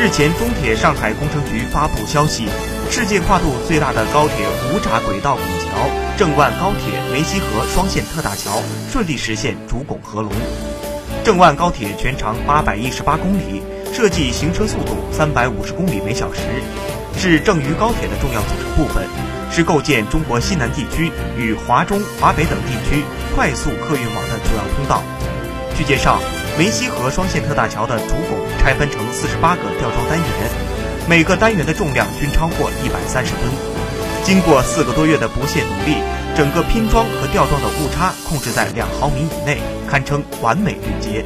日前，中铁上海工程局发布消息，世界跨度最大的高铁无闸轨道拱桥——郑万高铁梅溪河双线特大桥顺利实现主拱合龙。郑万高铁全长八百一十八公里，设计行车速度三百五十公里每小时，是郑渝高铁的重要组成部分，是构建中国西南地区与华中、华北等地区快速客运网的主要通道。据介绍。梅溪河双线特大桥的主拱拆分成四十八个吊装单元，每个单元的重量均超过一百三十吨。经过四个多月的不懈努力，整个拼装和吊装的误差控制在两毫米以内，堪称完美对接。